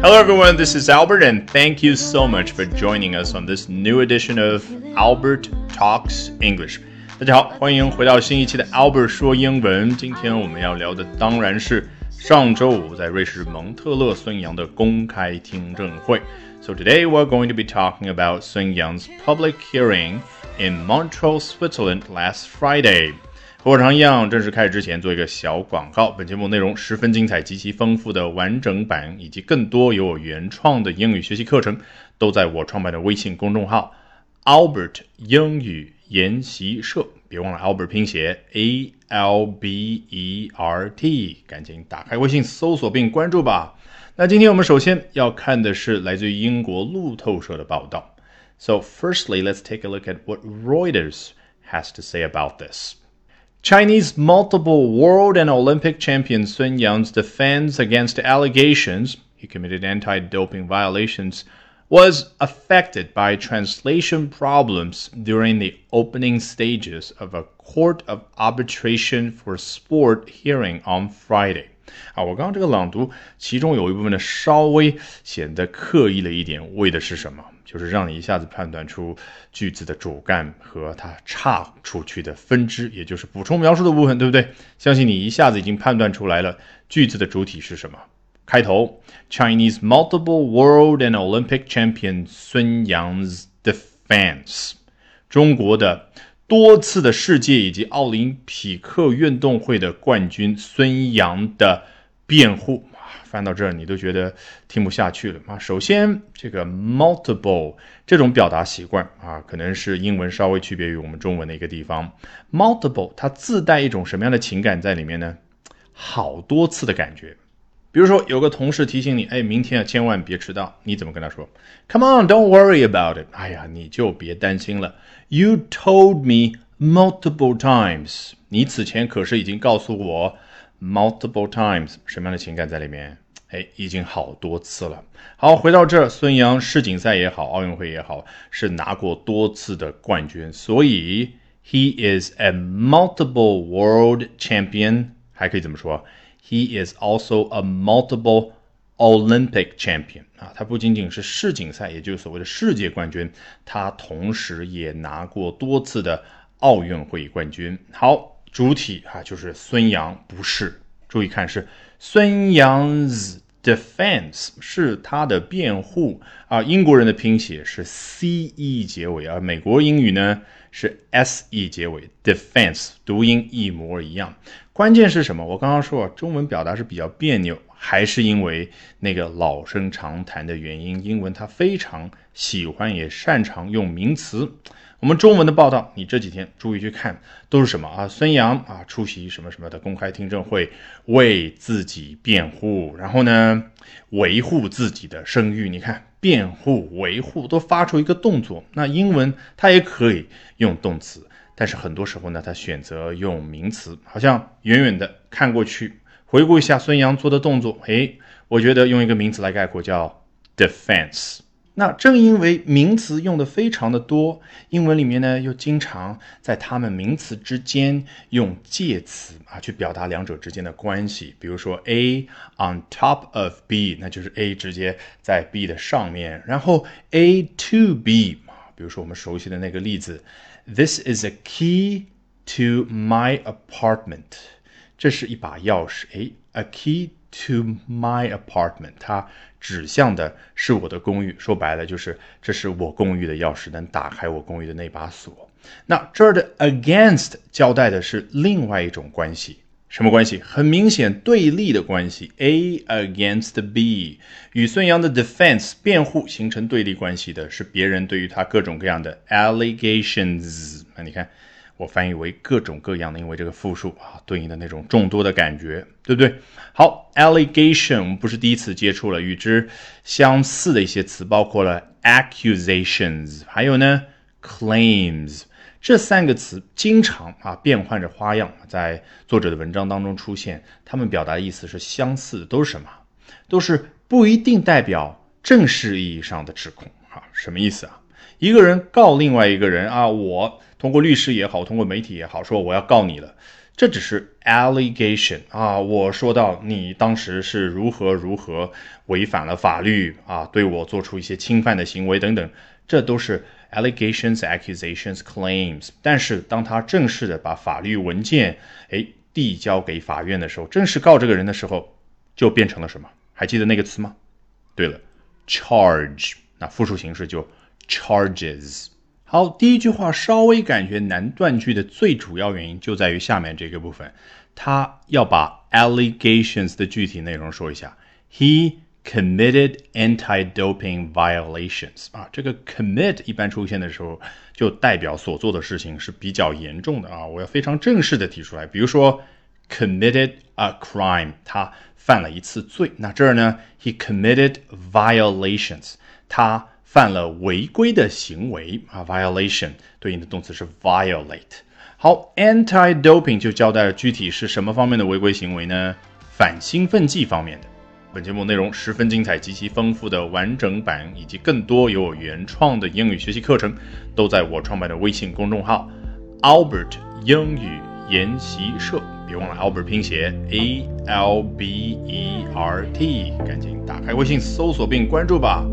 Hello, everyone. This is Albert, and thank you so much for joining us on this new edition of Albert Talks English. 大家好，欢迎回到新一期的 Albert 说英文。今天我们要聊的当然是上周五在瑞士蒙特勒孙杨的公开听证会。So today we're going to be talking about Sun Yang's public hearing in Montreal, Switzerland last Friday. 和往常一样，正式开始之前做一个小广告。本节目内容十分精彩，极其丰富的完整版以及更多由我原创的英语学习课程，都在我创办的微信公众号 Albert 英语研习社。别忘了 Albert 拼写 A L B E R T，赶紧打开微信搜索并关注吧。那今天我们首先要看的是来自于英国路透社的报道。So firstly, let's take a look at what Reuters has to say about this. Chinese multiple world and Olympic champion Sun Yang's defense against allegations he committed anti doping violations was affected by translation problems during the opening stages of a Court of Arbitration for Sport hearing on Friday. 啊，我刚刚这个朗读，其中有一部分呢稍微显得刻意了一点，为的是什么？ 就是让你一下子判断出句子的主干和它岔出去的分支，也就是补充描述的部分，对不对？相信你一下子已经判断出来了，句子的主体是什么？开头，Chinese multiple world and Olympic champion 孙杨 's defense，中国的多次的世界以及奥林匹克运动会的冠军孙杨的辩护。翻到这儿，你都觉得听不下去了啊！首先，这个 multiple 这种表达习惯啊，可能是英文稍微区别于我们中文的一个地方。multiple 它自带一种什么样的情感在里面呢？好多次的感觉。比如说，有个同事提醒你，哎，明天啊千万别迟到，你怎么跟他说？Come on, don't worry about it。哎呀，你就别担心了。You told me multiple times。你此前可是已经告诉我。Multiple times 什么样的情感在里面？哎，已经好多次了。好，回到这儿，孙杨世锦赛也好，奥运会也好，是拿过多次的冠军，所以 he is a multiple world champion。还可以怎么说？He is also a multiple Olympic champion。啊，他不仅仅是世锦赛，也就是所谓的世界冠军，他同时也拿过多次的奥运会冠军。好。主体啊，就是孙杨，不是。注意看，是孙杨 's defense，是他的辩护啊。英国人的拼写是 c e 结尾，而美国英语呢是 s e 结尾，defense 读音一模一样。关键是什么？我刚刚说中文表达是比较别扭，还是因为那个老生常谈的原因？英文它非常喜欢也擅长用名词。我们中文的报道，你这几天注意去看，都是什么啊？孙杨啊，出席什么什么的公开听证会，为自己辩护，然后呢，维护自己的声誉。你看，辩护、维护都发出一个动作。那英文它也可以用动词，但是很多时候呢，它选择用名词，好像远远的看过去，回顾一下孙杨做的动作，诶，我觉得用一个名词来概括叫 defense。那正因为名词用的非常的多，英文里面呢又经常在它们名词之间用介词啊去表达两者之间的关系。比如说 A on top of B，那就是 A 直接在 B 的上面，然后 A to B，比如说我们熟悉的那个例子，This is a key to my apartment，这是一把钥匙。诶 a key。To my apartment，它指向的是我的公寓。说白了就是，这是我公寓的钥匙，能打开我公寓的那把锁。那这儿的 against 交代的是另外一种关系，什么关系？很明显对立的关系。A against B，与孙杨的 defense 辩护形成对立关系的是别人对于他各种各样的 allegations。那你看。我翻译为各种各样的，因为这个复数啊，对应的那种众多的感觉，对不对？好，allegation 不是第一次接触了，与之相似的一些词包括了 accusations，还有呢 claims 这三个词经常啊变换着花样在作者的文章当中出现，他们表达的意思是相似的，都是什么？都是不一定代表正式意义上的指控啊？什么意思啊？一个人告另外一个人啊，我。通过律师也好，通过媒体也好，说我要告你了，这只是 allegation 啊，我说到你当时是如何如何违反了法律啊，对我做出一些侵犯的行为等等，这都是 allegations、accusations、claims。但是当他正式的把法律文件哎递交给法院的时候，正式告这个人的时候，就变成了什么？还记得那个词吗？对了，charge，那复数形式就 charges。好，第一句话稍微感觉难断句的最主要原因就在于下面这个部分，他要把 allegations 的具体内容说一下。He committed anti-doping violations 啊，这个 commit 一般出现的时候，就代表所做的事情是比较严重的啊，我要非常正式的提出来。比如说 committed a crime，他犯了一次罪。那这儿呢，he committed violations，他。犯了违规的行为啊，violation 对应的动词是 violate。好，anti-doping 就交代了具体是什么方面的违规行为呢？反兴奋剂方面的。本节目内容十分精彩，极其丰富的完整版以及更多有我原创的英语学习课程，都在我创办的微信公众号 Albert 英语研习社。别忘了 Albert 拼写 A L B E R T，赶紧打开微信搜索并关注吧。